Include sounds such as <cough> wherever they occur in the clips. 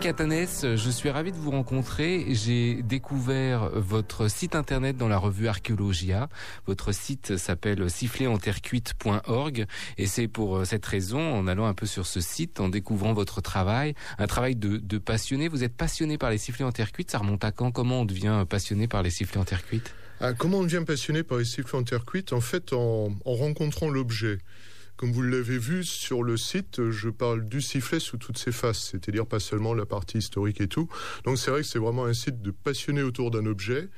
Pierre Catanès, je suis ravi de vous rencontrer. J'ai découvert votre site internet dans la revue Archéologia. Votre site s'appelle siffletenterrecuite.org et c'est pour cette raison, en allant un peu sur ce site, en découvrant votre travail, un travail de, passionné. Vous êtes passionné par les sifflets en terre cuite. Ça remonte à quand? Comment on devient passionné par les sifflets en terre cuite? Ah, Comment on devient passionné par les sifflets en terre cuite? En fait, en rencontrant l'objet. Comme vous l'avez vu sur le site, je parle du sifflet sous toutes ses faces, c'est-à-dire pas seulement la partie historique et tout. Donc c'est vrai que c'est vraiment un site de passionnés autour d'un objet.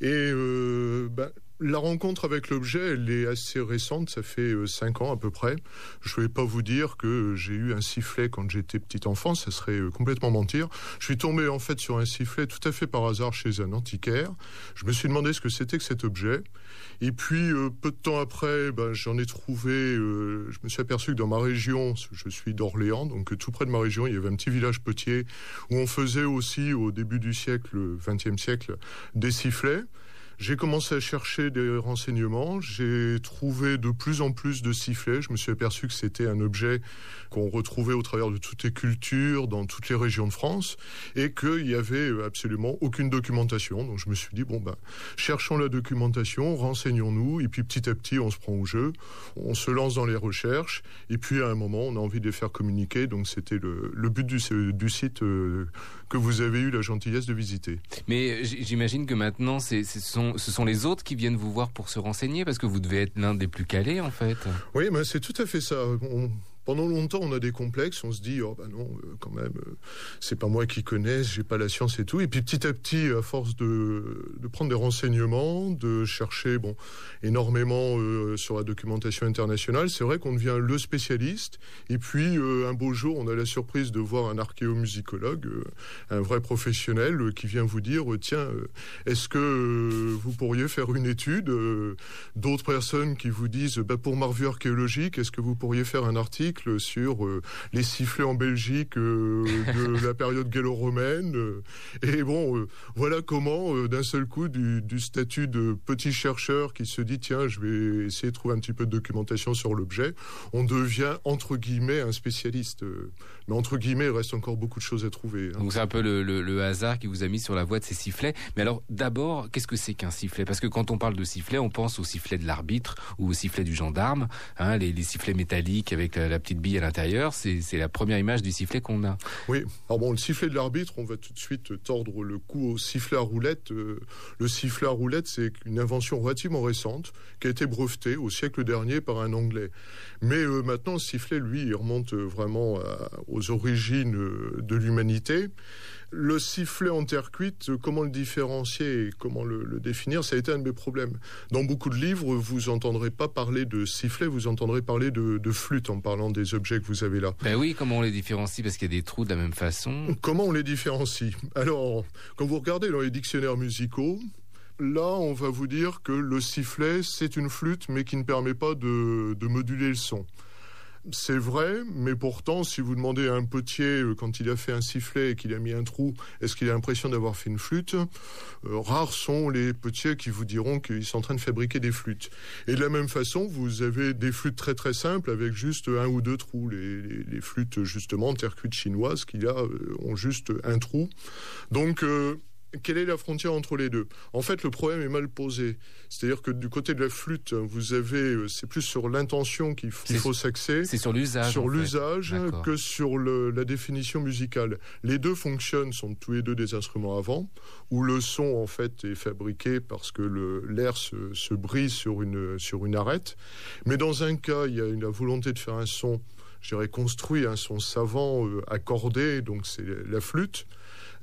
Et euh, ben, la rencontre avec l'objet, elle est assez récente, ça fait euh, cinq ans à peu près. Je ne vais pas vous dire que j'ai eu un sifflet quand j'étais petit enfant, ça serait euh, complètement mentir. Je suis tombé en fait sur un sifflet tout à fait par hasard chez un antiquaire. Je me suis demandé ce que c'était que cet objet. Et puis euh, peu de temps après, ben, j'en ai trouvé. je me suis aperçu que dans ma région, je suis d'Orléans, donc tout près de ma région, il y avait un petit village potier où on faisait aussi au début du siècle, 20e siècle, des sifflets. J'ai commencé à chercher des renseignements. J'ai trouvé de plus en plus de sifflets. Je me suis aperçu que c'était un objet qu'on retrouvait au travers de toutes les cultures, dans toutes les régions de France, et qu'il n'y avait absolument aucune documentation. Donc je me suis dit, bon, ben, cherchons la documentation, renseignons-nous, et puis petit à petit, on se prend au jeu, on se lance dans les recherches, et puis à un moment, on a envie de les faire communiquer. Donc c'était le, but du, site euh, que vous avez eu la gentillesse de visiter. Mais j'imagine que maintenant, ce sont ce sont les autres qui viennent vous voir pour se renseigner parce que vous devez être l'un des plus calés en fait. Oui, mais c'est tout à fait ça pendant longtemps, on a des complexes, on se dit, oh bah non, euh, quand même, euh, c'est pas moi qui connais, j'ai pas la science et tout. Et puis petit à petit, à force de, de prendre des renseignements, de chercher, bon, énormément euh, sur la documentation internationale, c'est vrai qu'on devient le spécialiste. Et puis un beau jour, on a la surprise de voir un archéomusicologue, un vrai professionnel, qui vient vous dire, tiens, est-ce que vous pourriez faire une étude D'autres personnes qui vous disent, bah, pour ma revue archéologique, est-ce que vous pourriez faire un article sur euh, les sifflets en Belgique euh, de <laughs> la période gallo-romaine. Euh, et bon, voilà comment, d'un seul coup, du, du, statut de petit chercheur qui se dit tiens, je vais essayer de trouver un petit peu de documentation sur l'objet, on devient entre guillemets un spécialiste. Mais entre guillemets, il reste encore beaucoup de choses à trouver. Hein. Donc c'est un peu le, le, le, hasard qui vous a mis sur la voie de ces sifflets. Mais alors, d'abord, qu'est-ce que c'est qu'un sifflet? Parce que quand on parle de sifflet, on pense au sifflet de l'arbitre ou au sifflet du gendarme, hein, les, les sifflets métalliques avec la, la petite bille à l'intérieur. C'est la première image du sifflet qu'on a. Oui. Alors bon, le sifflet de l'arbitre, on va tout de suite tordre le cou au sifflet à roulette. Euh, le sifflet à roulette, c'est une invention relativement récente qui a été brevetée au siècle dernier par un Anglais. Mais euh, maintenant, le sifflet, lui, il remonte vraiment aux origines euh, de l'humanité. Le sifflet en terre cuite, comment le différencier et comment le, définir, ça a été un de mes problèmes. Dans beaucoup de livres, vous entendrez pas parler de sifflet, vous entendrez parler de, de flûte en parlant des objets que vous avez là. Ben oui, comment on les différencie? Parce qu'il y a des trous de la même façon. Comment on les différencie? Alors, quand vous regardez dans les dictionnaires musicaux, Là, on va vous dire que le sifflet, c'est une flûte, mais qui ne permet pas de, de moduler le son. C'est vrai, mais pourtant, si vous demandez à un potier, euh, quand il a fait un sifflet et qu'il a mis un trou, est-ce qu'il a l'impression d'avoir fait une flûte? Euh, Rares sont les potiers qui vous diront qu'ils sont en train de fabriquer des flûtes. Et de la même façon, vous avez des flûtes très très simples avec juste un ou deux trous. Les, flûtes, justement, terre cuite chinoises, qui là euh, ont juste un trou. Donc, quelle est la frontière entre les deux? En fait, le problème est mal posé. C'est-à-dire que du côté de la flûte, vous avez, euh, c'est plus sur l'intention qu'il faut s'axer. C'est sur l'usage. Sur l'usage que sur le, la définition musicale. Les deux fonctionnent, sont tous les deux des instruments avant, où le son en fait est fabriqué parce que l'air se, se, brise sur une sur une arête. Mais dans un cas, il y a une, la volonté de faire un son, je dirais construit, un son savant euh, accordé, donc c'est la flûte.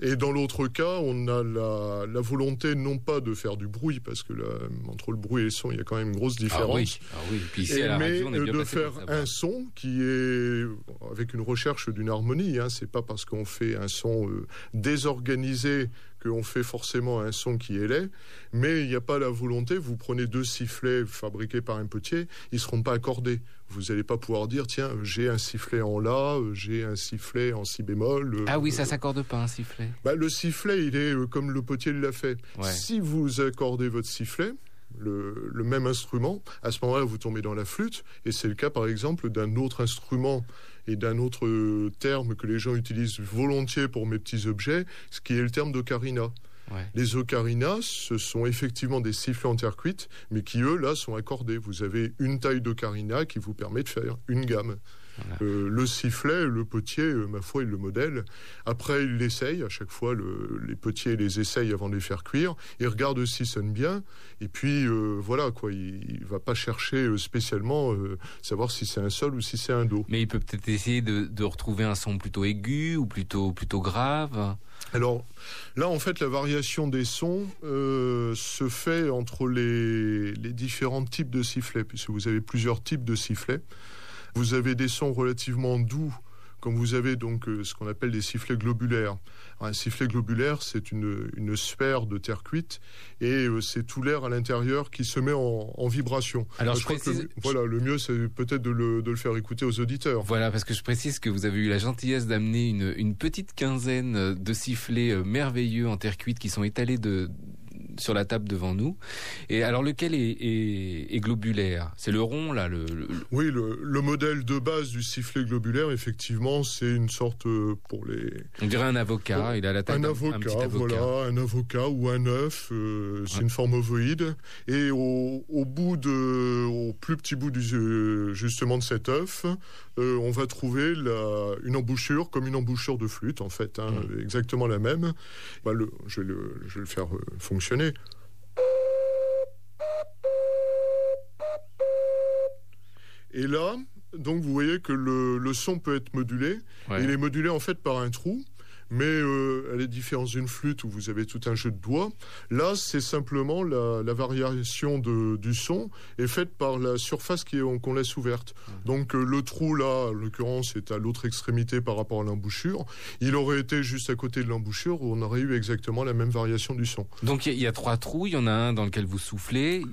Et dans l'autre cas, on a la, la, volonté non pas de faire du bruit, parce que là, entre le bruit et le son, il y a quand même une grosse différence. Ah oui, ah oui. Puis ici, et, à la mais radio, on est bien de faire un son qui est avec une recherche d'une harmonie. Hein, c'est pas parce qu'on fait un son euh, désorganisé qu'on fait forcément un son qui est laid, mais il n'y a pas la volonté. Vous prenez deux sifflets fabriqués par un potier, ils seront pas accordés. Vous n'allez pas pouvoir dire tiens j'ai un sifflet en la, j'ai un sifflet en si bémol. Euh, ah oui, ça s'accorde pas un sifflet. Bah, le sifflet, il est euh, comme le potier l'a fait. Si vous accordez votre sifflet, le, le même instrument, à ce moment-là, vous tombez dans la flûte, et c'est le cas, par exemple, d'un autre instrument et d'un autre terme que les gens utilisent volontiers pour mes petits objets, ce qui est le terme d'ocarina. Ouais. Les ocarinas, ce sont effectivement des sifflets en terre cuite, mais qui, eux, là, sont accordés. Vous avez une taille d'ocarina qui vous permet de faire une gamme. Euh, le sifflet, le potier, euh, ma foi, il le modèle. Après, il l'essaye. À chaque fois, le, les potiers les essayent avant de les faire cuire. Il regarde si ça sonne bien. Et puis, euh, voilà, quoi. Il, il va pas chercher spécialement savoir si c'est un sol ou si c'est un do. Mais il peut peut-être essayer de, de, retrouver un son plutôt aigu ou plutôt, plutôt grave. Alors là, en fait, la variation des sons se fait entre les, les différents types de sifflets, puisque vous avez plusieurs types de sifflets. Vous avez des sons relativement doux, comme vous avez donc euh, ce qu'on appelle des sifflets globulaires. un sifflet globulaire, c'est une, une, sphère de terre cuite et euh, c'est tout l'air à l'intérieur qui se met en, en vibration. Alors, je, précise... le, voilà, le mieux, c'est peut-être de le, de le, faire écouter aux auditeurs. Voilà, parce que je précise que vous avez eu la gentillesse d'amener une, une petite quinzaine de sifflets euh, merveilleux en terre cuite qui sont étalés de sur la table devant nous. Et alors lequel est, est, est globulaire? C'est le rond là le, le... Oui, le, le, modèle de base du sifflet globulaire, effectivement, c'est une sorte euh, pour les. On dirait un avocat. Il a la taille un avocat, un avocat, voilà, un avocat ou un œuf. Euh, c'est ouais. une forme ovoïde. Et au, au, bout de, au plus petit bout du euh, justement de cet œuf, euh, on va trouver la, une embouchure comme une embouchure de flûte en fait, hein, mmh. exactement la même. Bah, le, je, vais le, je vais le faire fonctionner. Et là, donc vous voyez que le, le son peut être modulé. Ouais. Il est modulé en fait par un trou. Mais euh, à la différence d'une flûte où vous avez tout un jeu de doigts, là c'est simplement la, la variation de, du son est faite par la surface qu'on qu laisse ouverte. Mmh. Donc euh, le trou là, en l'occurrence, est à l'autre extrémité par rapport à l'embouchure. Il aurait été juste à côté de l'embouchure où on aurait eu exactement la même variation du son. Donc il y, y, a trois trous, il y en a un dans lequel vous soufflez,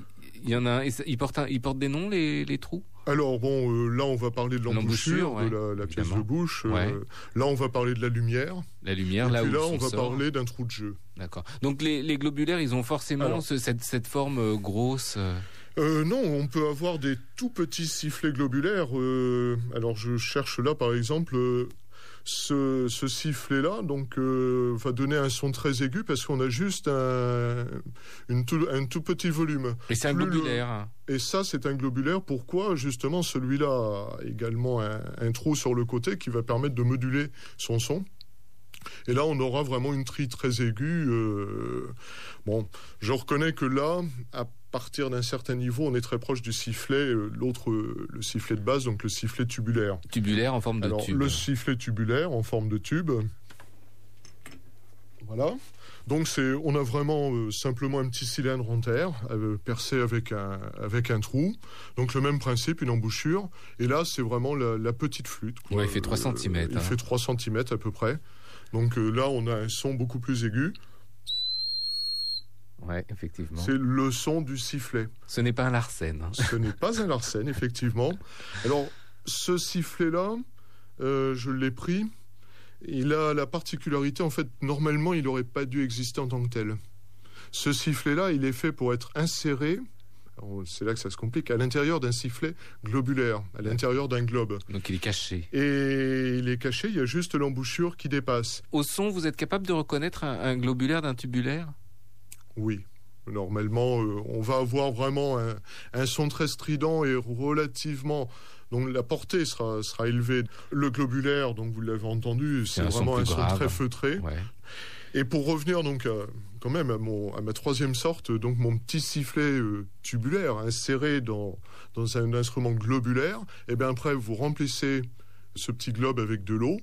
il y en a, ils portent, un, ils portent des noms les, les trous? Alors bon, euh, là on va parler de l'embouchure, ouais, de la, la pièce de bouche. Euh, ouais. là on va parler de la lumière. La lumière, et là puis où là on va sort. parler d'un trou de jeu. D'accord. Donc les, les, globulaires, ils ont forcément alors, ce, cette, cette, forme euh, grosse. Euh, non, on peut avoir des tout petits sifflets globulaires. Euh, alors je cherche là par exemple ce, ce sifflet-là donc euh, va donner un son très aigu parce qu'on a juste un, une tout, un tout petit volume. Et c'est un globulaire. Le... Et ça, c'est un globulaire. Pourquoi? Justement, celui-là a également un, un trou sur le côté qui va permettre de moduler son son. Et là, on aura vraiment une tri très aiguë. Euh... Bon, je reconnais que là, à partir d'un certain niveau, on est très proche du sifflet, euh, l'autre, euh, le sifflet de base, donc le sifflet tubulaire. Tubulaire en forme de Alors, tube. Le sifflet tubulaire en forme de tube. Voilà. Donc c'est, on a vraiment euh, simplement un petit cylindre en terre euh, percé avec un avec un trou. Donc le même principe, une embouchure. Et là c'est vraiment la, la, petite flûte. Quoi. Ouais, il fait 3 cm. Euh, il hein. fait 3 cm à peu près. Donc là on a un son beaucoup plus aigu. Ouais, effectivement. C'est le son du sifflet. Ce n'est pas un larsen. Hein. Ce n'est pas un larsen, <laughs> effectivement. Alors, ce sifflet-là, euh, je l'ai pris. Il a la particularité, en fait, normalement, il n'aurait pas dû exister en tant que tel. Ce sifflet-là, il est fait pour être inséré, c'est là que ça se complique, à l'intérieur d'un sifflet globulaire, à l'intérieur d'un globe. Donc il est caché. Et il est caché, il y a juste l'embouchure qui dépasse. Au son, vous êtes capable de reconnaître un, un globulaire d'un tubulaire? Oui. Normalement, euh, on va avoir vraiment un, un, son très strident et relativement. Donc la portée sera, sera élevée. Le globulaire, donc vous l'avez entendu, c'est vraiment un son très feutré. Ouais. Et pour revenir donc à, quand même à, mon, à ma troisième sorte, donc mon petit sifflet euh, tubulaire inséré dans, dans un instrument globulaire, et eh bien après vous remplissez ce petit globe avec de l'eau.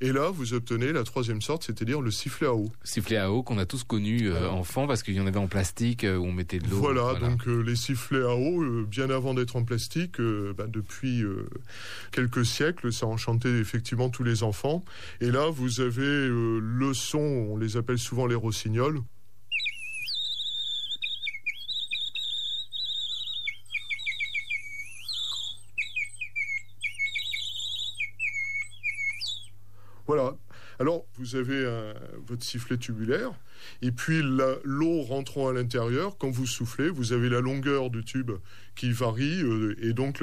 Et là, vous obtenez la troisième sorte, c'est-à-dire le sifflet à eau. Sifflet à eau qu'on a tous connu euh, enfant parce qu'il y en avait en plastique euh, où on mettait de l'eau. Voilà, voilà, donc euh, les sifflets à eau, euh, bien avant d'être en plastique, bah, depuis quelques siècles, ça a enchanté effectivement tous les enfants. Et là, vous avez le son, on les appelle souvent les rossignols. Voilà. Alors, vous avez votre sifflet tubulaire, et puis l'eau rentrant à l'intérieur, quand vous soufflez, vous avez la longueur du tube qui varie, euh, et donc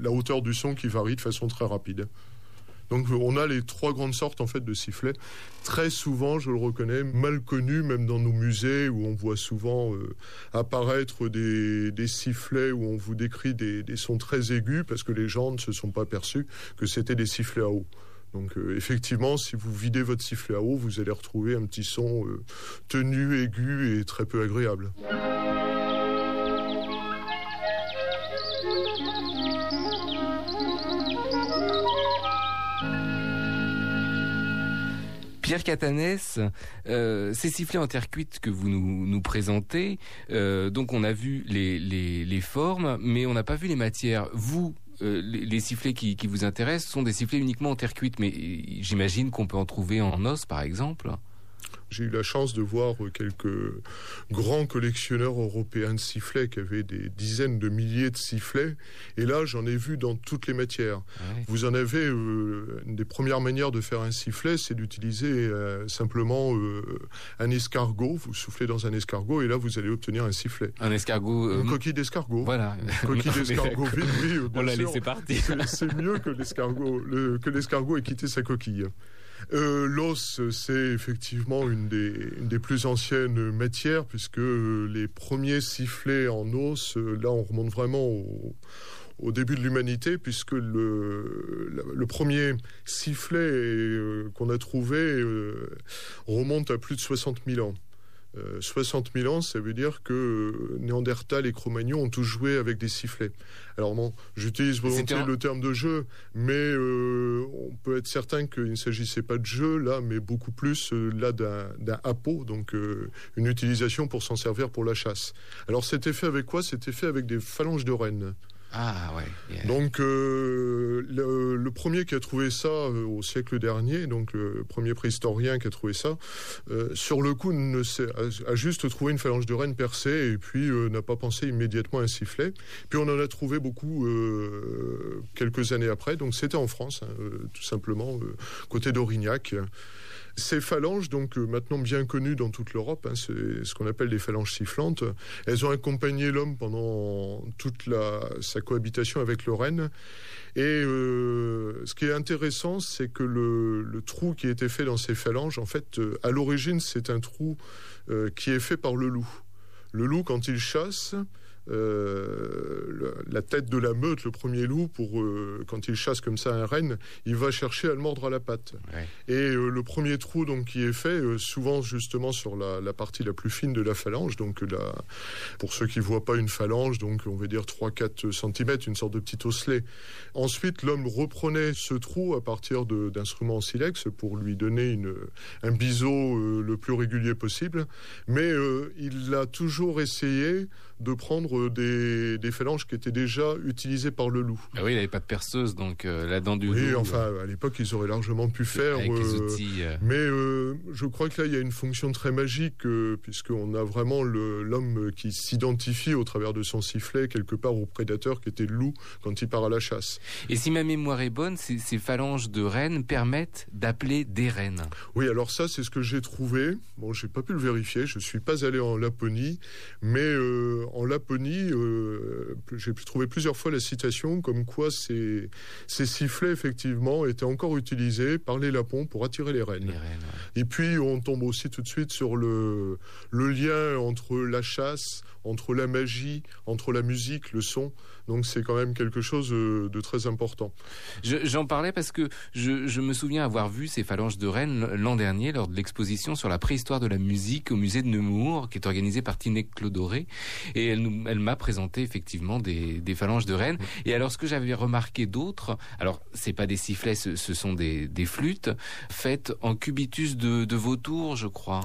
la hauteur du son qui varie de façon très rapide. Donc on a les trois grandes sortes en fait de sifflets. Très souvent, je le reconnais, mal connus même dans nos musées où on voit souvent euh, apparaître des, sifflets où on vous décrit des, sons très aigus parce que les gens ne se sont pas perçus que c'était des sifflets à eau. Donc euh, effectivement, si vous videz votre sifflet à eau, vous allez retrouver un petit son euh, tenu, aigu et très peu agréable. Pierre Catanès, euh, ces sifflets en terre cuite que vous nous, présentez, donc on a vu les, formes, mais on n'a pas vu les matières. Vous, euh, les, sifflets qui, qui, vous intéressent sont des sifflets uniquement en terre cuite, mais j'imagine qu'on peut en trouver en os, par exemple. J'ai eu la chance de voir quelques grands collectionneurs européens de sifflets qui avaient des dizaines de milliers de sifflets. Et là, j'en ai vu dans toutes les matières. Ah vous en avez euh, une des premières manières de faire un sifflet, c'est d'utiliser euh, simplement euh, un escargot. Vous soufflez dans un escargot et là, vous allez obtenir un sifflet. Un escargot. Une coquille d'escargot. Voilà. Une <laughs> coquille d'escargot vide, oui. On l'a laissé partir. C'est mieux que l'escargot, que l'escargot ait quitté sa coquille. Euh, l'os, c'est effectivement une des, plus anciennes matières, puisque les premiers sifflets en os, là, on remonte vraiment au, début de l'humanité, puisque le, premier sifflet euh, qu'on a trouvé euh, remonte à plus de 60 000 ans. 60 euh, 000 ans, ça veut dire que euh, Néandertal et Cro-Magnon ont tous joué avec des sifflets. Alors bon, j'utilise volontiers le terme de jeu, mais euh, on peut être certain qu'il ne s'agissait pas de jeu là, mais beaucoup plus là d'un appôt, donc une utilisation pour s'en servir pour la chasse. Alors c'était fait avec quoi? C'était fait avec des phalanges de rennes. Ah ouais. Donc euh, le, premier qui a trouvé ça euh, au siècle dernier, donc le premier préhistorien qui a trouvé ça, euh, sur le coup a, juste trouvé une phalange de reine percée et puis n'a pas pensé immédiatement à un sifflet. Puis on en a trouvé beaucoup quelques années après. Donc c'était en France, hein, tout simplement côté d'Aurignac. Ces phalanges, donc euh, maintenant bien connues dans toute l'Europe, hein, c'est ce qu'on appelle des phalanges sifflantes, elles ont accompagné l'homme pendant toute sa cohabitation avec le renne. Et euh, ce qui est intéressant, c'est que le, trou qui été fait dans ces phalanges, en fait, euh, à l'origine, c'est un trou qui est fait par le loup. Le loup, quand il chasse, euh, la tête de la meute, le premier loup, pour euh, quand il chasse comme ça un renne, il va chercher à le mordre à la patte. Et euh, le premier trou donc qui est fait, souvent justement sur la, partie la plus fine de la phalange, donc la, pour ceux qui voient pas une phalange, donc on va dire 3-4 cm, une sorte de petit osselet. Ensuite, l'homme reprenait ce trou à partir d'instruments en silex pour lui donner une, un biseau le plus régulier possible, mais il a toujours essayé de prendre des, des, phalanges qui étaient déjà utilisées par le loup. Ah oui, il n'avait pas de perceuse, donc euh, la dent du loup. Oui, enfin, à l'époque, ils auraient largement pu faire. Avec les euh, outils, euh. Mais je crois que là, il y a une fonction très magique, puisqu'on a vraiment l'homme qui s'identifie au travers de son sifflet quelque part au prédateur qui était le loup quand il part à la chasse. Et si ma mémoire est bonne, ces, ces phalanges de rennes permettent d'appeler des rennes. Oui, alors ça, c'est ce que j'ai trouvé. Bon, j'ai pas pu le vérifier, je suis pas allé en Laponie, mais en Laponie, euh, j'ai pu trouver plusieurs fois la citation comme quoi ces, ces sifflets, effectivement, étaient encore utilisés par les Lapons pour attirer les rennes. Et puis, on tombe aussi tout de suite sur le, le lien entre la chasse, entre la magie, entre la musique, le son. Donc c'est quand même quelque chose euh, de très important. J'en parlais parce que je, me souviens avoir vu ces phalanges de rennes l'an dernier lors de l'exposition sur la préhistoire de la musique au musée de Nemours, qui est organisée par Tinec Clodoré. Et elle, elle m'a présenté effectivement des, phalanges de rennes. Et alors ce que j'avais remarqué d'autres, alors c'est pas des sifflets, ce, sont des, flûtes faites en cubitus de, de vautour, je crois.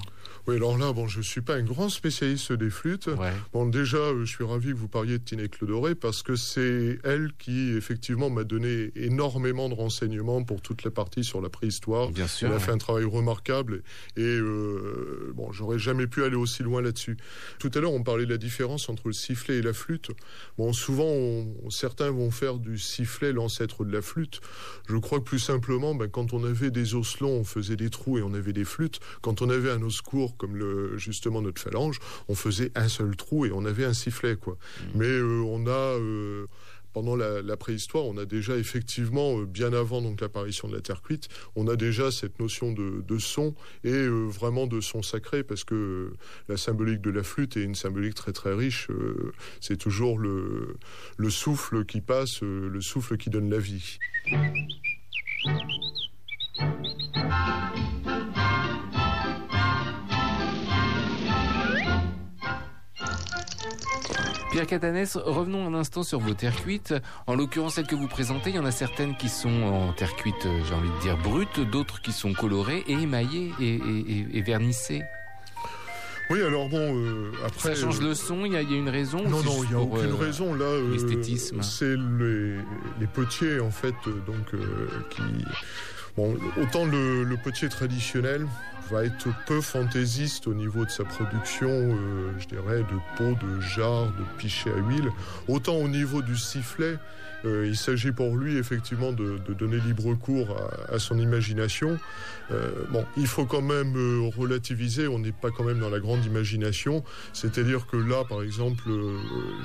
Oui, alors là, bon, je suis pas un grand spécialiste des flûtes. Bon, déjà, euh, je suis ravi que vous parliez de Tinée Clodoré parce que c'est elle qui, effectivement, m'a donné énormément de renseignements pour toute la partie sur la préhistoire. Bien sûr. Elle a fait un travail remarquable et euh, bon, j'aurais jamais pu aller aussi loin là-dessus. Tout à l'heure, on parlait de la différence entre le sifflet et la flûte. Bon, souvent, certains vont faire du sifflet l'ancêtre de la flûte. Je crois que plus simplement, ben, quand on avait des os longs, on faisait des trous et on avait des flûtes. Quand on avait un os court comme le, justement notre phalange, on faisait un seul trou et on avait un sifflet, quoi. Mmh. Mais euh, on a euh, pendant la, préhistoire, on a déjà effectivement, euh, bien avant donc l'apparition de la terre cuite, on a déjà cette notion de, son et vraiment de son sacré parce que la symbolique de la flûte est une symbolique très très riche. c'est toujours le, le souffle qui passe, le souffle qui donne la vie. Pierre Catanès, revenons un instant sur vos terres cuites. En l'occurrence, celles que vous présentez, il y en a certaines qui sont en terre cuite, j'ai envie de dire brutes, d'autres qui sont colorées et émaillées et, vernissées. Oui, alors bon, euh, après. Ça change le son, il y, a une raison Non, non, il n'y a aucune euh, raison. Là, euh, l'esthétisme? c'est les, les, potiers, en fait, donc, qui. Autant le, potier traditionnel, va être peu fantaisiste au niveau de sa production, euh, je dirais, de pots, de jarres, de pichets à huile. Autant au niveau du sifflet, il s'agit pour lui effectivement de, donner libre cours à, son imagination. Euh, bon, il faut quand même relativiser, on n'est pas quand même dans la grande imagination. C'est-à-dire que là, par exemple,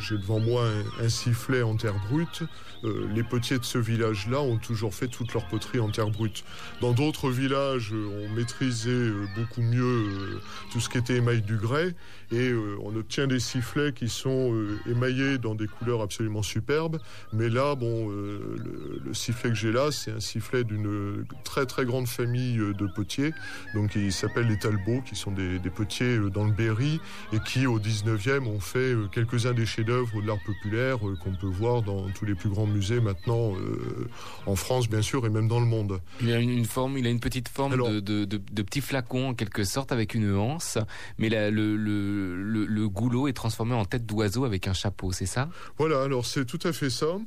j'ai devant moi un, sifflet en terre brute. les potiers de ce village-là ont toujours fait toute leur poterie en terre brute. Dans d'autres villages, on maîtrisait euh, beaucoup mieux euh, tout ce qui était émail du grès et euh, on obtient des sifflets qui sont émaillés dans des couleurs absolument superbes. Mais là, bon, le, sifflet que j'ai là, c'est un sifflet d'une très très grande famille de potiers. Donc il s'appelle les Talbots, qui sont des, potiers dans le Berry et qui au 19e ont fait quelques-uns des chefs-d'œuvre de l'art populaire qu'on peut voir dans tous les plus grands musées maintenant en France bien sûr et même dans le monde. Il a une, forme, il a une petite forme de, de, de, de petit flacon en quelque sorte avec une anse, mais le, le, le, goulot est transformé en tête d'oiseau avec un chapeau, c'est ça? Voilà, alors c'est tout à fait ça.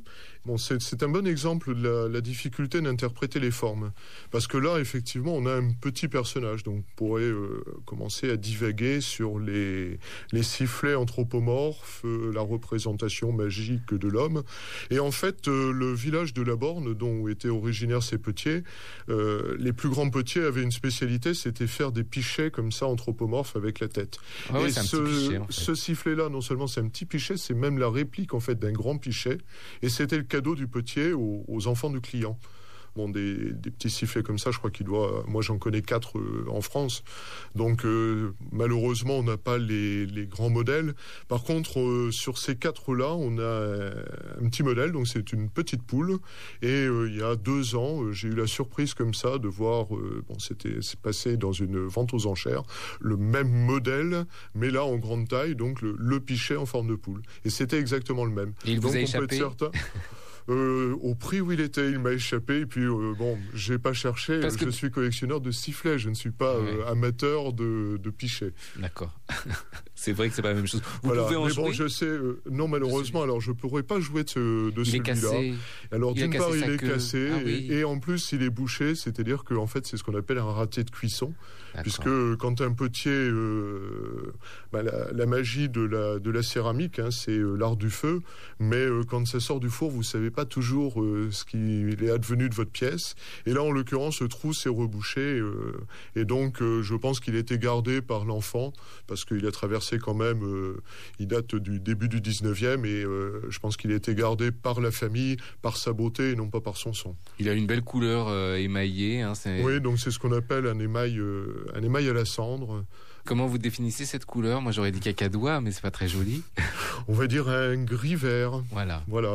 Bon, c'est un bon exemple de la, difficulté d'interpréter les formes. Parce que là, effectivement, on a un petit personnage. Donc, on pourrait euh, commencer à divaguer sur les, les sifflets anthropomorphes, euh, la représentation magique de l'homme. Et en fait, euh, le village de la Borne, dont étaient originaires ces petiers, les plus grands petiers avaient une spécialité, c'était faire des pichets comme ça, anthropomorphes, avec la tête. Ah et ce, ce sifflet-là, non seulement c'est un petit pichet, c'est même la réplique, en fait, d'un grand pichet. Et c'était le cadeau du potier aux, enfants du client. Bon, des, petits sifflets comme ça, je crois qu'il doit. Moi, j'en connais quatre euh, en France. Donc, euh, malheureusement, on n'a pas les, grands modèles. Par contre, euh, sur ces quatre-là, on a un petit modèle. Donc, c'est une petite poule. Et il y a deux ans, j'ai eu la surprise comme ça de voir. bon, c'était c'est passé dans une vente aux enchères le même modèle, mais là en grande taille. Donc, le, pichet en forme de poule. Et c'était exactement le même. Et il donc, vous a échappé <laughs> Euh, au prix où il était, il m'a échappé. Et puis, euh, bon, j'ai pas cherché. je suis collectionneur de sifflets. Je ne suis pas euh, amateur de, de pichets. D'accord. <laughs> c'est vrai que c'est pas la même chose. Vous pouvez en mais bon, je sais. non, malheureusement, alors je pourrais pas jouer de, ce, de celui-là. Alors, d'une part, il est cassé. Ah et, en plus, il est bouché. C'est-à-dire que, en fait, c'est ce qu'on appelle un raté de cuisson. Puisque quand un potier, bah, la, magie de la, de la céramique, hein, c'est l'art du feu. Mais quand ça sort du four, vous savez pas toujours euh, ce qu'il est advenu de votre pièce. Et là, en l'occurrence, le trou s'est rebouché. Euh, et donc, euh, je pense qu'il a été gardé par l'enfant, parce qu'il a traversé quand même, il date du début du 19e, et je pense qu'il a été gardé par la famille, par sa beauté, et non pas par son son. Il a une belle couleur émaillée. Hein, oui, donc c'est ce qu'on appelle un émail, un émail à la cendre. Comment vous définissez cette couleur? Moi, j'aurais dit cacadois, mais c'est pas très joli. On va dire un gris vert. Voilà. Voilà.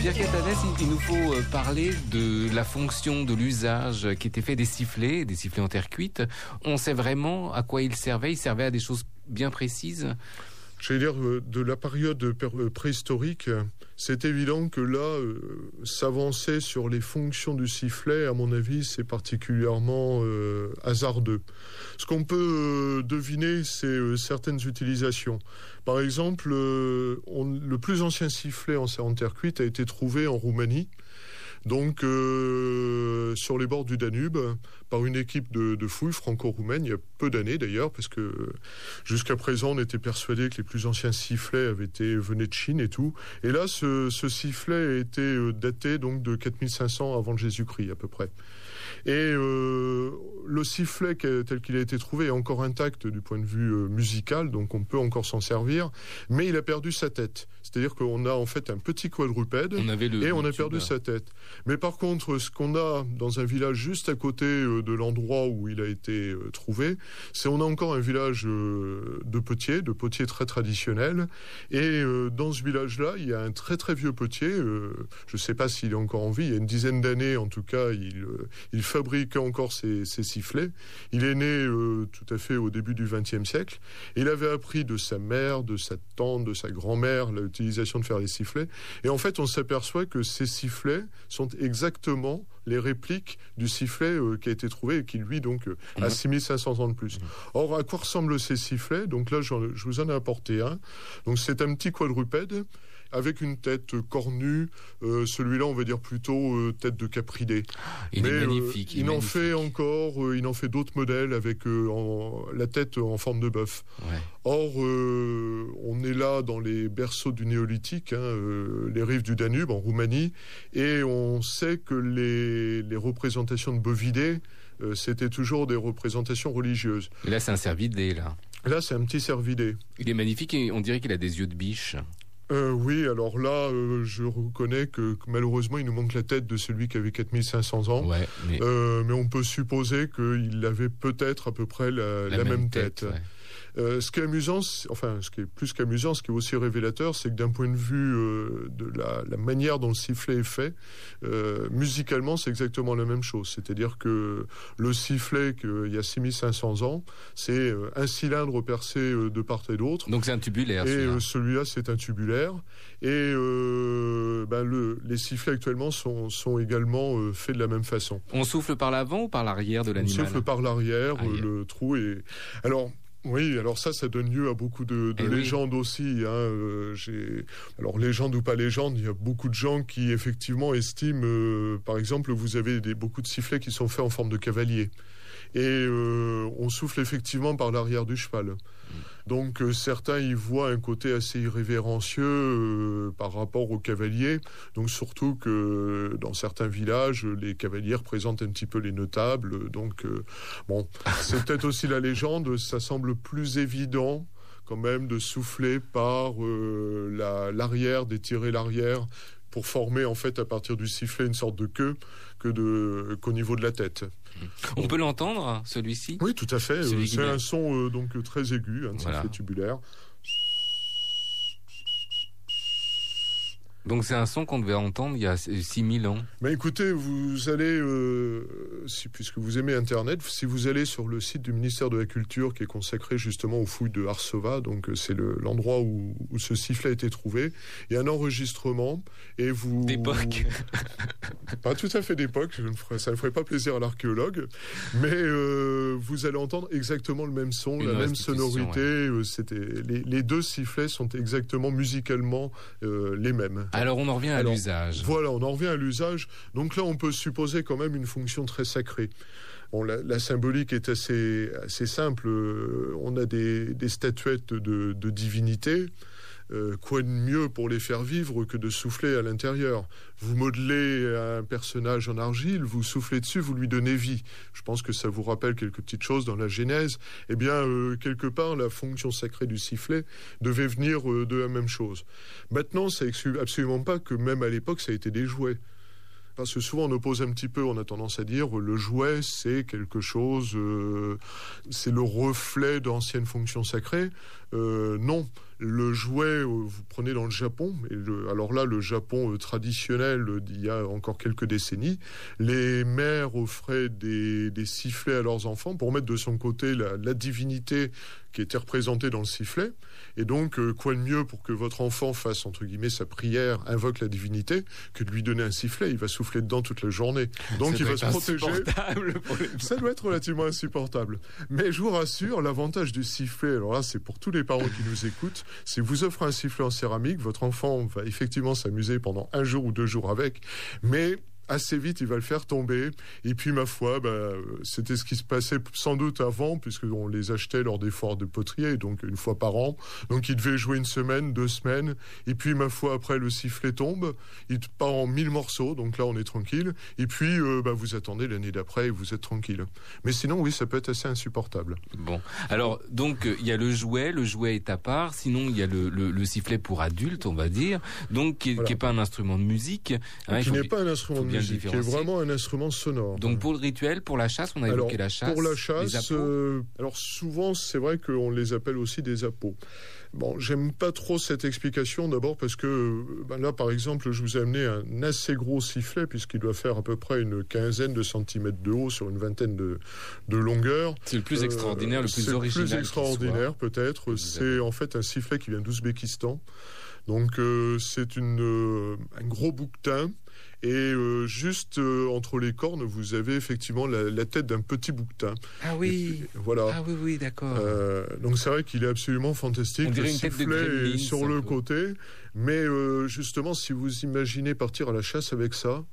Pierre Catanès, il nous faut euh, parler de la fonction, de l'usage qui était fait des sifflets, des sifflets en terre cuite. On sait vraiment à quoi ils servaient. Ils servaient à des choses bien précises? J'allais dire, euh, de la période euh, préhistorique, c'est évident que là, euh, s'avancer sur les fonctions du sifflet, à mon avis, c'est particulièrement hasardeux. Ce qu'on peut deviner, c'est certaines utilisations. Par exemple, le plus ancien sifflet en, en terre cuite a été trouvé en Roumanie donc euh, sur les bords du Danube, par une équipe de, fouilles franco-roumaines, il y a peu d'années d'ailleurs, parce que jusqu'à présent on était persuadé que les plus anciens sifflets avaient été venus de Chine et tout. Et là, ce, ce sifflet a été euh, daté donc de 4500 avant Jésus-Christ à peu près. Et euh, le sifflet tel qu'il a été trouvé est encore intact du point de vue euh, musical, donc on peut encore s'en servir, mais il a perdu sa tête. C'est-à-dire qu'on a en fait un petit quadrupède et on a perdu sa tête. Mais par contre, ce qu'on a dans un village juste à côté euh, de l'endroit où il a été trouvé, c'est on a encore un village de potiers, de potiers très traditionnels. Et dans ce village-là, il y a un très très vieux potier. je ne sais pas s'il est encore en vie. Il y a une dizaine d'années, en tout cas, il, il fabriquait encore ses, sifflets. Il est né euh, tout à fait au début du XXe siècle. il avait appris de sa mère, de sa tante, de sa grand-mère l'utilisation de faire les sifflets. Et en fait, on s'aperçoit que ces sifflets sont exactement les répliques du sifflet euh, qui a été trouvé et qui, lui, donc, euh, a 6500 mmh. ans de plus. Mmh. Or, à quoi ressemblent ces sifflets? Donc là, je vous en ai apporté un. Donc, c'est un petit quadrupède avec une tête cornue. Euh, celui-là, on va dire plutôt euh, tête de capridé. Il est magnifique. il, en fait encore, euh, il en fait d'autres modèles avec la tête en forme de bœuf. Or, on est là dans les berceaux du néolithique, hein, les rives du Danube en Roumanie, et on sait que les, les représentations de bovidés, c'était toujours des représentations religieuses. Et là, c'est un cervidé, là. Là, c'est un petit cervidé. Il est magnifique et on dirait qu'il a des yeux de biche. Euh, oui, alors là, euh, je reconnais que, malheureusement, il nous manque la tête de celui qui avait 4500 ans. Euh, mais... on peut supposer qu'il avait peut-être à peu près la, même, tête. Euh, ce qui est amusant, enfin, ce qui est plus qu'amusant, ce qui est aussi révélateur, c'est que d'un point de vue euh, de la, manière dont le sifflet est fait, euh, musicalement, c'est exactement la même chose. C'est-à-dire que le sifflet qu'il y a 6500 ans, c'est un cylindre percé de part et d'autre. Donc c'est un tubulaire. Et celui-là, c'est un tubulaire. Et ben le, les sifflets actuellement sont, sont également faits de la même façon. On souffle par l'avant ou par l'arrière de l'animal? On souffle par l'arrière. Le trou est. Alors oui, alors ça, ça donne lieu à beaucoup de, de eh légendes aussi. Hein. Euh, alors légende ou pas légende, il y a beaucoup de gens qui effectivement estiment, euh, par exemple, vous avez des, beaucoup de sifflets qui sont faits en forme de cavalier et euh, on souffle effectivement par l'arrière du cheval. Donc euh, certains y voient un côté assez irrévérencieux euh, par rapport aux cavaliers. Donc surtout que dans certains villages, les cavaliers représentent un petit peu les notables. Donc bon, <laughs> c'est peut-être aussi la légende. Ça semble plus évident quand même de souffler par l'arrière, d'étirer l'arrière pour former en fait à partir du sifflet une sorte de queue que de qu'au niveau de la tête. On peut l'entendre celui-ci? Oui, tout à fait. C'est un son euh, donc très aigu, un sifflet tubulaire. Donc c'est un son qu'on devait entendre il y a 6000 ans. Mais écoutez, vous allez, euh, si, puisque vous aimez Internet, si vous allez sur le site du ministère de la Culture qui est consacré justement aux fouilles de Arsova, donc euh, c'est l'endroit où, ce sifflet a été trouvé, il y a un enregistrement et vous... D'époque <laughs> Pas tout à fait d'époque, ça ne ferait pas plaisir à l'archéologue, mais euh, vous allez entendre exactement le même son, la même sonorité. C'était les, les, deux sifflets sont exactement musicalement les mêmes. Alors on en revient à l'usage. Voilà, on en revient à l'usage. Donc là, on peut supposer quand même une fonction très sacrée. Bon, la, symbolique est assez, assez simple. Euh, on a des, statuettes de, de divinités. Euh, quoi de mieux pour les faire vivre que de souffler à l'intérieur? Vous modelez un personnage en argile, vous soufflez dessus, vous lui donnez vie. Je pense que ça vous rappelle quelques petites choses dans la Genèse. Eh bien, euh, quelque part, la fonction sacrée du sifflet devait venir euh, de la même chose. Maintenant, ça n'exclut absolument pas que même à l'époque, ça a été des jouets. Parce que souvent on oppose un petit peu, on a tendance à dire le jouet c'est quelque chose, c'est le reflet d'anciennes fonctions sacrées. non, le jouet, vous prenez dans le Japon, et alors là, le Japon traditionnel d'il y a encore quelques décennies, les mères offraient des, des, sifflets à leurs enfants pour mettre de son côté la, la divinité qui était représenté dans le sifflet. Et donc, euh, quoi de mieux pour que votre enfant fasse, entre guillemets, sa prière, invoque la divinité, que de lui donner un sifflet? Il va souffler dedans toute la journée. Donc, il va se protéger. Ça doit être relativement insupportable. Mais je vous rassure, l'avantage du sifflet, alors là, c'est pour tous les parents qui nous écoutent, c'est vous offrez un sifflet en céramique, votre enfant va effectivement s'amuser pendant un jour ou deux jours avec, mais assez vite, il va le faire tomber. Et puis, ma foi, bah, c'était ce qui se passait sans doute avant, puisqu'on les achetait lors des foires de potrier, donc une fois par an. Donc, il devait jouer une semaine, deux semaines. Et puis, ma foi, après, le sifflet tombe. Il part en mille morceaux, donc là, on est tranquille. Et puis, euh, bah, vous attendez l'année d'après et vous êtes tranquille. Mais sinon, oui, ça peut être assez insupportable. Bon. Alors, donc, il y a le jouet. Le jouet est à part. Sinon, il y a le, sifflet pour adultes, on va dire. Donc, qui n'est pas un instrument de musique. Hein, qui n'est pas un instrument de musique qui est vraiment un instrument sonore. Donc pour le rituel, pour la chasse, on a évoqué la chasse. Pour la chasse, euh, alors souvent c'est vrai qu'on les appelle aussi des appos. Bon, j'aime pas trop cette explication d'abord parce que ben là, par exemple, je vous ai amené un assez gros sifflet puisqu'il doit faire à peu près une quinzaine de centimètres de haut sur une vingtaine de, de longueur. C'est le plus extraordinaire, le plus original. Le plus extraordinaire peut-être. C'est en fait un sifflet qui vient d'Ouzbékistan. Donc euh, c'est une euh, un gros bouquetin et euh, juste euh, entre les cornes, vous avez effectivement la, tête d'un petit bouquetin. Ah oui. voilà. Ah oui, oui, d'accord. Euh, donc c'est vrai qu'il est absolument fantastique. On dirait une tête de sur le côté, mais justement, si vous imaginez partir à la chasse avec ça,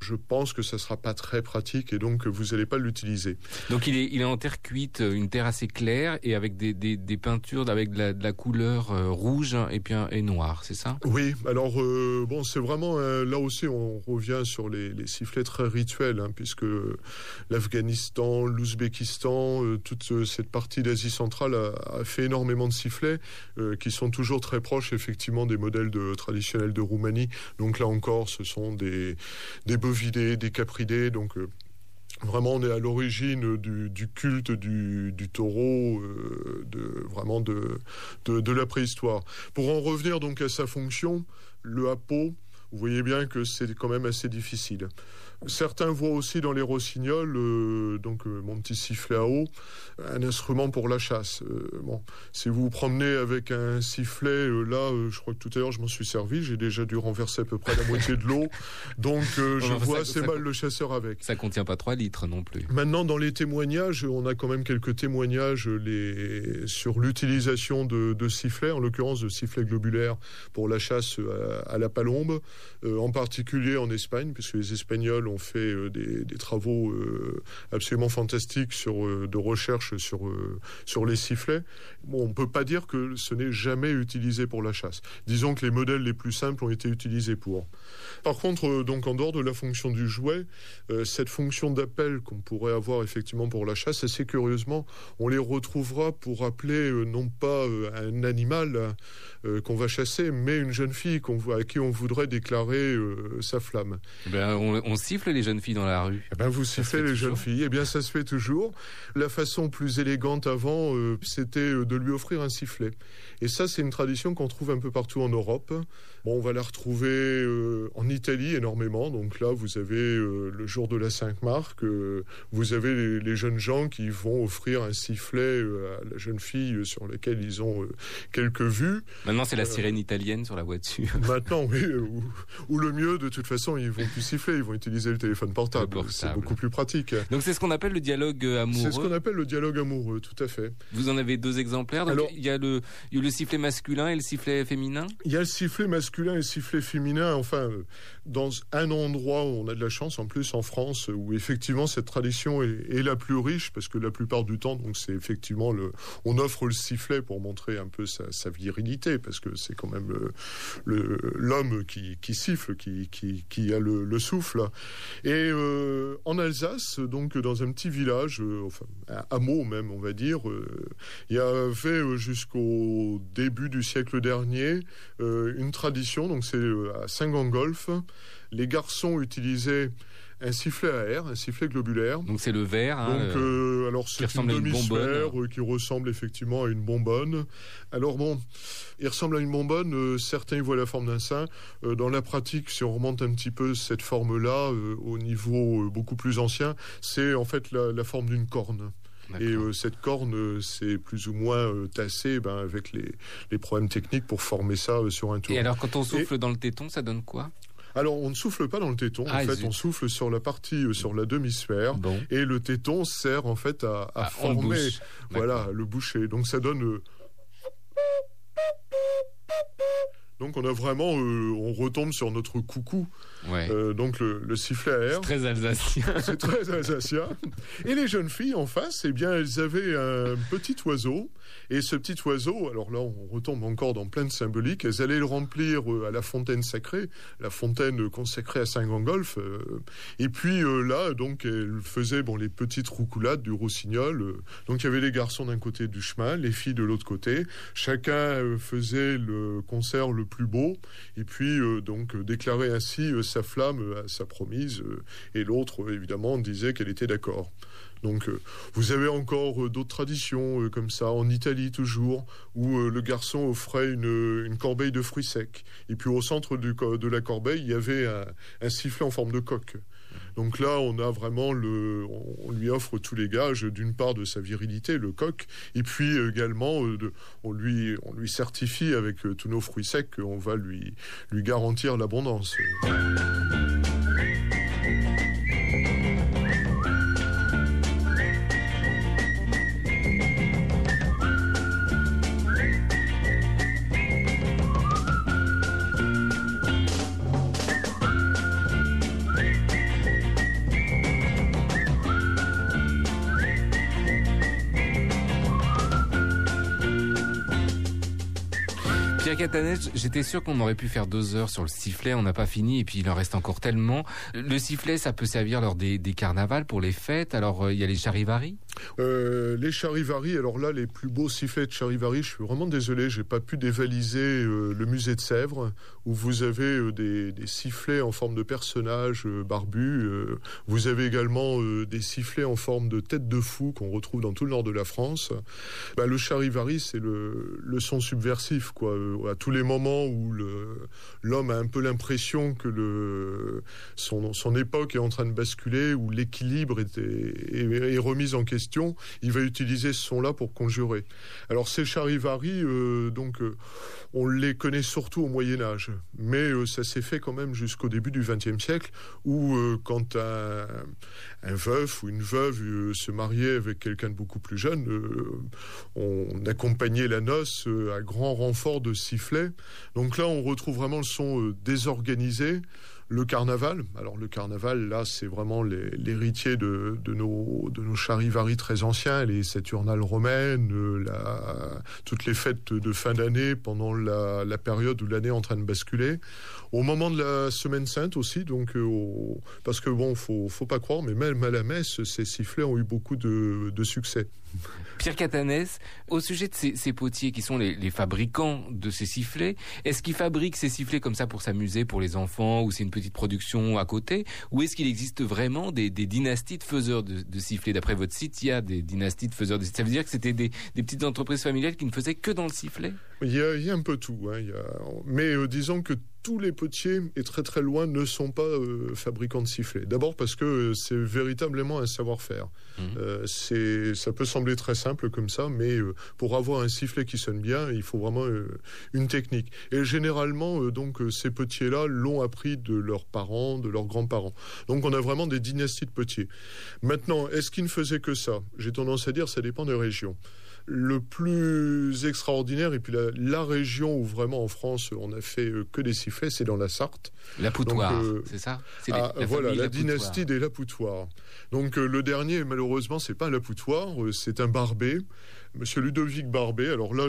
je pense que ça sera pas très pratique et donc vous n'allez pas l'utiliser. Donc il est, il est en terre cuite, euh, une terre assez claire et avec des, des, des peintures avec de la, de la couleur euh, rouge et puis et noir, c'est ça? Oui. Alors euh, bon, c'est vraiment là aussi on revient sur les, les sifflets très rituels hein, puisque l'Afghanistan, l'Ouzbékistan, toute cette partie d'Asie centrale a, a, fait énormément de sifflets qui sont toujours très proches effectivement des modèles de, traditionnels de Roumanie. Donc là encore, ce sont des des bovidés, des donc euh, Vraiment, on est à l'origine du, culte du, taureau, euh, de, vraiment de, de, la préhistoire. Pour en revenir donc à sa fonction, le hapeau, vous voyez bien que c'est quand même assez difficile. Certains voient aussi dans les rossignols, euh, donc euh, mon petit sifflet à eau, un instrument pour la chasse. Euh, bon, si vous vous promenez avec un sifflet, là, je crois que tout à l'heure je m'en suis servi, j'ai déjà dû renverser à peu près la moitié de l'eau, donc <laughs> je vois assez mal le chasseur avec. Ça contient pas 3 litres non plus. Maintenant, dans les témoignages, on a quand même quelques témoignages les... sur l'utilisation de, de, sifflets, en l'occurrence de sifflets globulaires pour la chasse à, à la palombe, en particulier en Espagne, puisque les Espagnols ont fait euh, des, travaux euh, absolument fantastiques sur, euh, de recherche sur, sur les sifflets. On ne peut pas dire que ce n'est jamais utilisé pour la chasse. Disons que les modèles les plus simples ont été utilisés pour. Par contre, donc en dehors de la fonction du jouet, cette fonction d'appel qu'on pourrait avoir effectivement pour la chasse, assez curieusement, on les retrouvera pour appeler non pas un animal qu'on va chasser, mais une jeune fille à qui on voudrait déclarer sa flamme. Ben, on, on les jeunes filles dans la rue eh ben Vous sifflez les jeunes filles. Eh bien, ça se fait toujours. La façon plus élégante avant, euh, c'était euh, de lui offrir un sifflet. Et ça, c'est une tradition qu'on trouve un peu partout en Europe. Bon, on va la retrouver euh, en Italie énormément. Donc là, vous avez le jour de la Sainte-Marc, vous avez les, jeunes gens qui vont offrir un sifflet à la jeune fille sur laquelle ils ont quelques vues. Maintenant, c'est la sirène italienne sur la voiture. Maintenant, oui. Ou, ou, le mieux, de toute façon, ils vont plus siffler, ils vont utiliser le téléphone portable. C'est beaucoup plus pratique. Donc c'est ce qu'on appelle le dialogue euh, amoureux. C'est ce qu'on appelle le dialogue amoureux, tout à fait. Vous en avez deux exemplaires. Donc il y a le, il y a le sifflet masculin et le sifflet féminin. Il y a le sifflet masculin et le sifflet féminin. Enfin, euh, dans un endroit où on a de la chance, en plus en France, où effectivement cette tradition est, la plus riche, parce que la plupart du temps, donc c'est effectivement le, on offre le sifflet pour montrer un peu sa, sa virilité, parce que c'est quand même le l'homme qui, qui siffle, qui, qui, qui a le, le souffle. Et euh, en Alsace, donc dans un petit village, euh, enfin un hameau même, on va dire, euh, il y avait jusqu'au début du siècle dernier une tradition. Donc c'est à Saint-Gangolf, les garçons utilisaient un sifflet à air, un sifflet globulaire. Donc c'est le verre. Hein, Donc euh, alors c'est une demi-sphère qui ressemble effectivement à une bonbonne. Alors bon, il ressemble à une bonbonne. Euh, certains y voient la forme d'un sein. Euh, dans la pratique, si on remonte un petit peu cette forme-là au niveau beaucoup plus ancien, c'est en fait la, forme d'une corne. Et cette corne, c'est plus ou moins tassé ben, avec les, les, problèmes techniques pour former ça sur un tour. Et alors, quand on souffle dans le téton, ça donne quoi? Alors, on ne souffle pas dans le téton. en ah, fait, on souffle sur la partie, euh, sur la demi-sphère. Et le téton sert en fait à, à ah, former, voilà, le boucher. Donc, ça donne. Euh, donc on a vraiment, euh, on retombe sur notre coucou. Euh, donc le, sifflet à air. C'est très alsacien. <laughs> C'est très alsacien. Et les jeunes filles en face, eh bien, elles avaient un petit oiseau. Et ce petit oiseau, alors là, on retombe encore dans plein de symboliques. Elles allaient le remplir euh, à la fontaine sacrée, la fontaine consacrée à Saint Gangolf. et puis là, donc, elles faisaient bon les petites roucoulades du rossignol. donc il y avait les garçons d'un côté du chemin, les filles de l'autre côté. Chacun faisait le concert le plus beau, et puis euh, donc euh, déclarer ainsi euh, sa flamme à sa promise, et l'autre évidemment disait qu'elle était d'accord. Donc vous avez encore d'autres traditions comme ça, en Italie toujours, où le garçon offrait une, corbeille de fruits secs. Et puis au centre de la corbeille, il y avait un sifflet en forme de coque. Donc là, on a vraiment le, on lui offre tous les gages d'une part de sa virilité, le coq, et puis également euh, on lui, on lui certifie avec euh, tous nos fruits secs qu'on va lui, lui garantir l'abondance. J'étais sûr qu'on aurait pu faire deux heures sur le sifflet. On n'a pas fini et puis il en reste encore tellement. Le sifflet, ça peut servir lors des, carnavals pour les fêtes. Alors euh, il y a les charivaris. Euh, les charivaris. Alors là, les plus beaux sifflets de charivari. Je suis vraiment désolé, j'ai pas pu dévaliser euh, le musée de Sèvres où vous avez des, sifflets en forme de personnages barbus. vous avez également des sifflets en forme de tête de fou qu'on retrouve dans tout le nord de la France. Bah, le charivari, c'est le, son subversif, quoi à tous les moments où l'homme a un peu l'impression que son, époque est en train de basculer, où l'équilibre est, remis en question, il va utiliser ce son-là pour conjurer. Alors ces charivari, euh, donc, euh, on les connaît surtout au Moyen Âge, mais euh, ça s'est fait quand même jusqu'au début du XXe siècle, où quand un, un, veuf ou une veuve se mariait avec quelqu'un de beaucoup plus jeune, on accompagnait la noce à grand renfort de sifflet. Donc là, on retrouve vraiment le son désorganisé. Le carnaval, alors le carnaval, là, c'est vraiment l'héritier de, nos, de nos charivaris très anciens, les Saturnales romaines, euh, toutes les fêtes de fin d'année pendant la, la, période où l'année est en train de basculer. Au moment de la Semaine Sainte aussi, donc euh, parce que bon, faut, faut pas croire, mais même à la messe, ces sifflets ont eu beaucoup de, de succès. Pierre Catanès, au sujet de ces, potiers qui sont les, fabricants de ces sifflets, est-ce qu'ils fabriquent ces sifflets comme ça pour s'amuser pour les enfants ou c'est une petite production à côté? Ou est-ce qu'il existe vraiment des, dynasties de faiseurs de, sifflets? D'après votre site, il y a des dynasties de faiseurs de sifflets. Ça veut dire que c'était des, petites entreprises familiales qui ne faisaient que dans le sifflet? Il y, a, un peu tout. Hein, Mais euh, disons que tous les potiers, et très très loin, ne sont pas euh, fabricants de sifflets. D'abord parce que euh, c'est véritablement un savoir-faire. Mmh. Euh, ça peut sembler très simple comme ça, mais pour avoir un sifflet qui sonne bien, il faut vraiment une technique. Et généralement, donc, ces potiers-là l'ont appris de leurs parents, de leurs grands-parents. Donc on a vraiment des dynasties de potiers. Maintenant, est-ce qu'ils ne faisaient que ça? J'ai tendance à dire ça dépend des régions le plus extraordinaire, et puis la, région où vraiment en France on a fait euh, que des sifflets, c'est dans la Sarthe. La Poutoire, euh, c'est ça? Ah, la Voilà, la dynastie des Lapoutoirs. Donc euh, le dernier, malheureusement, c'est pas un Lapoutoire, c'est un Barbet, Monsieur Ludovic Barbet. Alors là,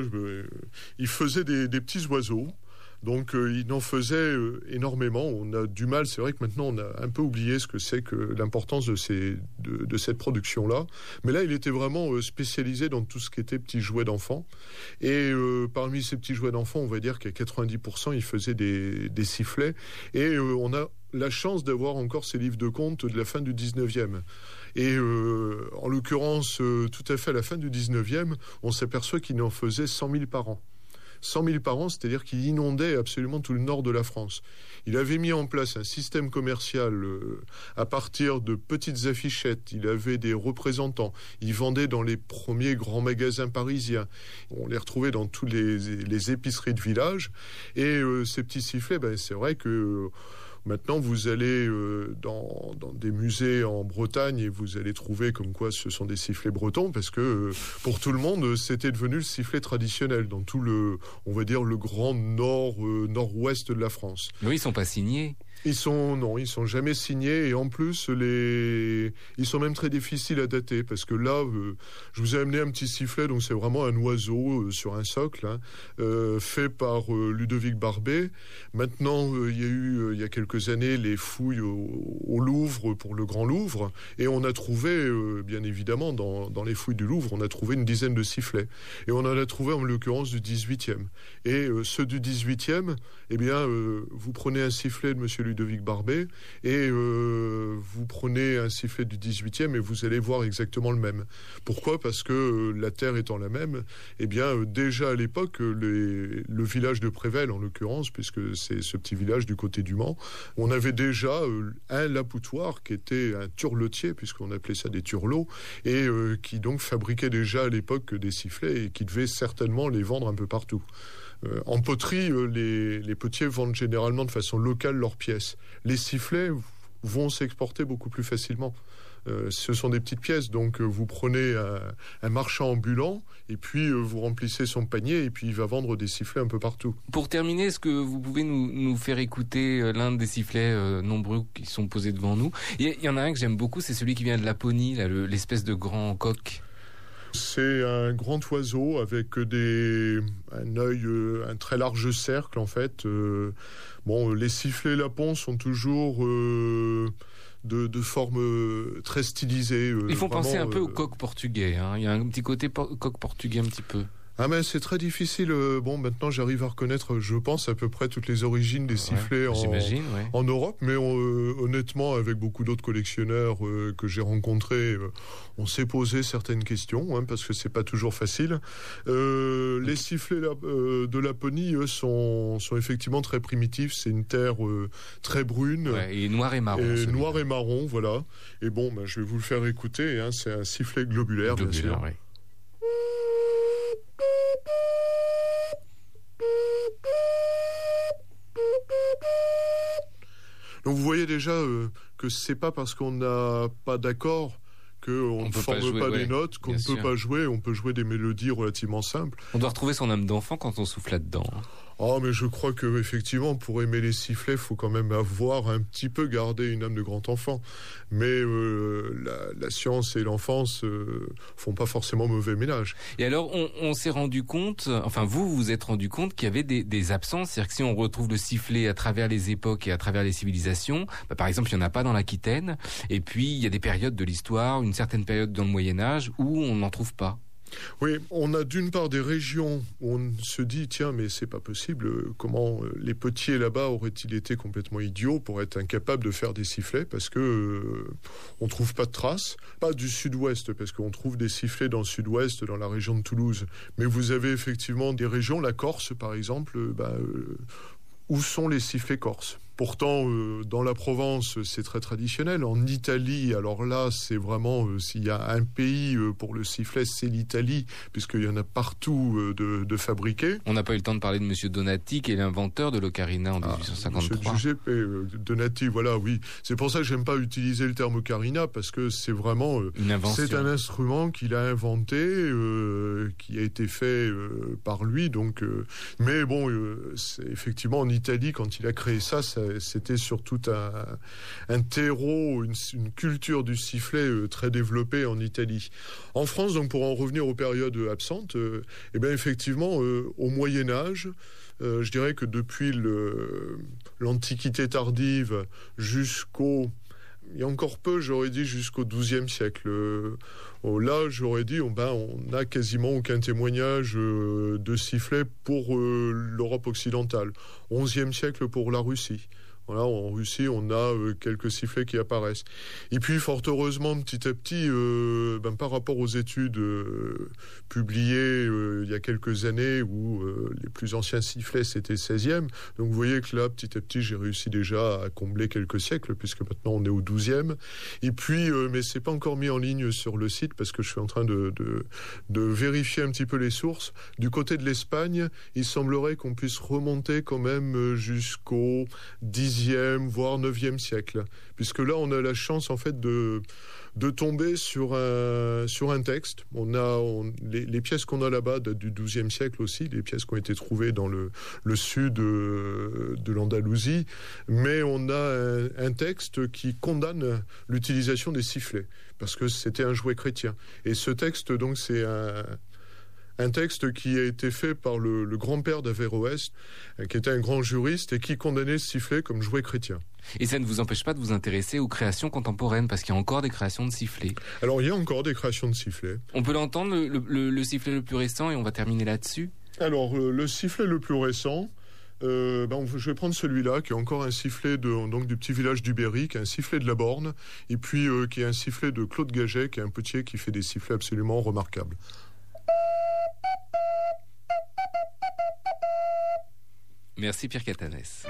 il faisait des petits oiseaux. Donc euh, il en faisait euh, énormément. On a du mal, c'est vrai que maintenant on a un peu oublié ce que c'est que l'importance de, cette production-là. Mais là, il était vraiment euh, spécialisé dans tout ce qui était petits jouets d'enfants. Et parmi ces petits jouets d'enfants, on va dire qu'à 90%, il faisait des, des sifflets. Et on a la chance d'avoir encore ces livres de contes de la fin du 19e. Et en l'occurrence, tout à fait à la fin du 19e, on s'aperçoit qu'il en faisait 100 000 par an. 100 000 par an, c'est-à-dire qu'il inondait absolument tout le nord de la France. Il avait mis en place un système commercial euh, à partir de petites affichettes. Il avait des représentants. Il vendait dans les premiers grands magasins parisiens. On les retrouvait dans toutes les, épiceries de village. Et ces petits sifflets, ben, c'est vrai que Maintenant, vous allez euh, dans, des musées en Bretagne et vous allez trouver comme quoi ce sont des sifflets bretons parce que euh, pour tout le monde, c'était devenu le sifflet traditionnel dans tout le, on va dire, le grand nord, euh, nord-ouest de la France. Oui, ils sont pas signés. Ils sont non, ils sont jamais signés et en plus les ils sont même très difficiles à dater parce que là euh, je vous ai amené un petit sifflet donc c'est vraiment un oiseau euh, sur un socle hein, euh, fait par Ludovic Barbet. Maintenant il y a eu il y a quelques années les fouilles au, Louvre pour le Grand Louvre et on a trouvé bien évidemment dans, dans les fouilles du Louvre on a trouvé une dizaine de sifflets et on en a trouvé en l'occurrence du 18e et ceux du 18e eh bien vous prenez un sifflet de monsieur Ludovic Barbet, et euh, vous prenez un sifflet du 18e et vous allez voir exactement le même. Pourquoi? Parce que euh, la Terre étant la même, eh bien euh, déjà à l'époque, le village de Prével en l'occurrence, puisque c'est ce petit village du côté du Mans, on avait déjà un lapoutoir qui était un turlotier, puisqu'on appelait ça des turlots, et qui donc fabriquait déjà à l'époque des sifflets et qui devait certainement les vendre un peu partout. Euh, en poterie, euh, les, potiers vendent généralement de façon locale leurs pièces. Les sifflets vont s'exporter beaucoup plus facilement. Euh, ce sont des petites pièces, donc vous prenez un, marchand ambulant et puis vous remplissez son panier et puis il va vendre des sifflets un peu partout. Pour terminer, est-ce que vous pouvez nous, faire écouter l'un des sifflets nombreux qui sont posés devant nous? Il y, en a un que j'aime beaucoup, c'est celui qui vient de Laponie, l'espèce de grand coq. C'est un grand oiseau avec des, un œil, euh, un très large cercle en fait. Euh, bon, les sifflets lapons sont toujours euh, de, de forme très stylisée. Ils font penser un peu au coq portugais. Hein. Il y a un petit côté coq portugais un petit peu. Ah mais c'est très difficile. Euh, bon, maintenant j'arrive à reconnaître, je pense, à peu près toutes les origines des sifflets en, en, Europe. Mais euh, honnêtement, avec beaucoup d'autres collectionneurs euh, que j'ai rencontrés, on s'est posé certaines questions hein, parce que c'est pas toujours facile. les sifflets de Laponie eux, sont, sont effectivement très primitifs. C'est une terre très brune et noir et marron. Et noir et marron, voilà. Et bon, ben, je vais vous le faire écouter. Hein, c'est un sifflet globulaire, bien sûr. Déjà euh, que c'est pas parce qu'on n'a pas d'accord qu'on ne forme pas, des notes, qu'on ne peut pas jouer, on peut jouer des mélodies relativement simples. On doit retrouver son âme d'enfant quand on souffle là-dedans. Oh, mais je crois que effectivement, pour aimer les sifflets, faut quand même avoir un petit peu gardé une âme de grand enfant. Mais euh, la, science et l'enfance euh, font pas forcément mauvais ménage. Et alors, on, s'est rendu compte, enfin vous, vous êtes rendu compte qu'il y avait des, absences, c'est-à-dire que si on retrouve le sifflet à travers les époques et à travers les civilisations, bah, par exemple, il n'y en a pas dans l'Aquitaine. Et puis, il y a des périodes de l'histoire, une certaine période dans le Moyen Âge où on n'en trouve pas. Oui, on a d'une part des régions où on se dit tiens mais c'est pas possible comment euh, les potiers là-bas auraient-ils été complètement idiots pour être incapables de faire des sifflets parce que euh, on trouve pas de traces, pas du sud-ouest parce qu'on trouve des sifflets dans le sud-ouest dans la région de Toulouse, mais vous avez effectivement des régions, la Corse par exemple, euh, bah, où sont les sifflets corses? Pourtant, euh, dans la Provence, c'est très traditionnel. En Italie, alors là, c'est vraiment, euh, s'il y a un pays euh, pour le sifflet, c'est l'Italie, puisqu'il y en a partout de, de fabriqués. On n'a pas eu le temps de parler de Monsieur Donati, qui est l'inventeur de l'ocarina en 1853. Ah, Monsieur Giuseppe Donati, voilà, oui. C'est pour ça que j'aime pas utiliser le terme ocarina, parce que c'est vraiment... C'est un instrument qu'il a inventé, qui a été fait par lui, donc... mais bon, c'est effectivement, en Italie, quand il a créé ça, ça c'était surtout un, terreau, une, culture du sifflet euh, très développée en Italie. En France, donc pour en revenir aux périodes absentes, euh, eh bien effectivement, euh, au Moyen Âge, je dirais que depuis l'Antiquité tardive jusqu'au il y a encore peu, j'aurais dit jusqu'au XIIe siècle. là, j'aurais dit, on, ben, on n'a quasiment aucun témoignage de sifflet pour l'Europe occidentale. XIe siècle pour la Russie. En Russie, on a euh, quelques sifflets qui apparaissent. Et puis, fort heureusement, petit à petit, euh, ben, par rapport aux études euh, publiées il y a quelques années où les plus anciens sifflets c'était 16e, donc vous voyez que là, petit à petit, j'ai réussi déjà à combler quelques siècles puisque maintenant on est au 12e. Et puis, mais c'est pas encore mis en ligne sur le site parce que je suis en train de, de, de vérifier un petit peu les sources. Du côté de l'Espagne, il semblerait qu'on puisse remonter quand même jusqu'au 10 voire 9e siècle. Puisque là, on a la chance, en fait, de, de tomber sur un, sur un texte. On a les, pièces qu'on a là-bas datent du XIIe siècle aussi, les pièces qui ont été trouvées dans le, le sud de, de l'Andalousie. Mais on a un, texte qui condamne l'utilisation des sifflets, parce que c'était un jouet chrétien. Et ce texte, donc, c'est un, un texte qui a été fait par le, grand-père d'Averroès, euh, qui était un grand juriste et qui condamnait le sifflet comme jouet chrétien. Et ça ne vous empêche pas de vous intéresser aux créations contemporaines, parce qu'il y a encore des créations de sifflets. Alors il y a encore des créations de sifflets. On peut l'entendre, le, sifflet le plus récent, et on va terminer là-dessus Alors le, sifflet le plus récent, euh, ben, je vais prendre celui-là, qui est encore un sifflet de, donc, du petit village du Berry, qui est un sifflet de la Borne, et puis euh, qui est un sifflet de Claude Gaget, qui est un petit qui fait des sifflets absolument remarquables. Merci Pierre Catanès.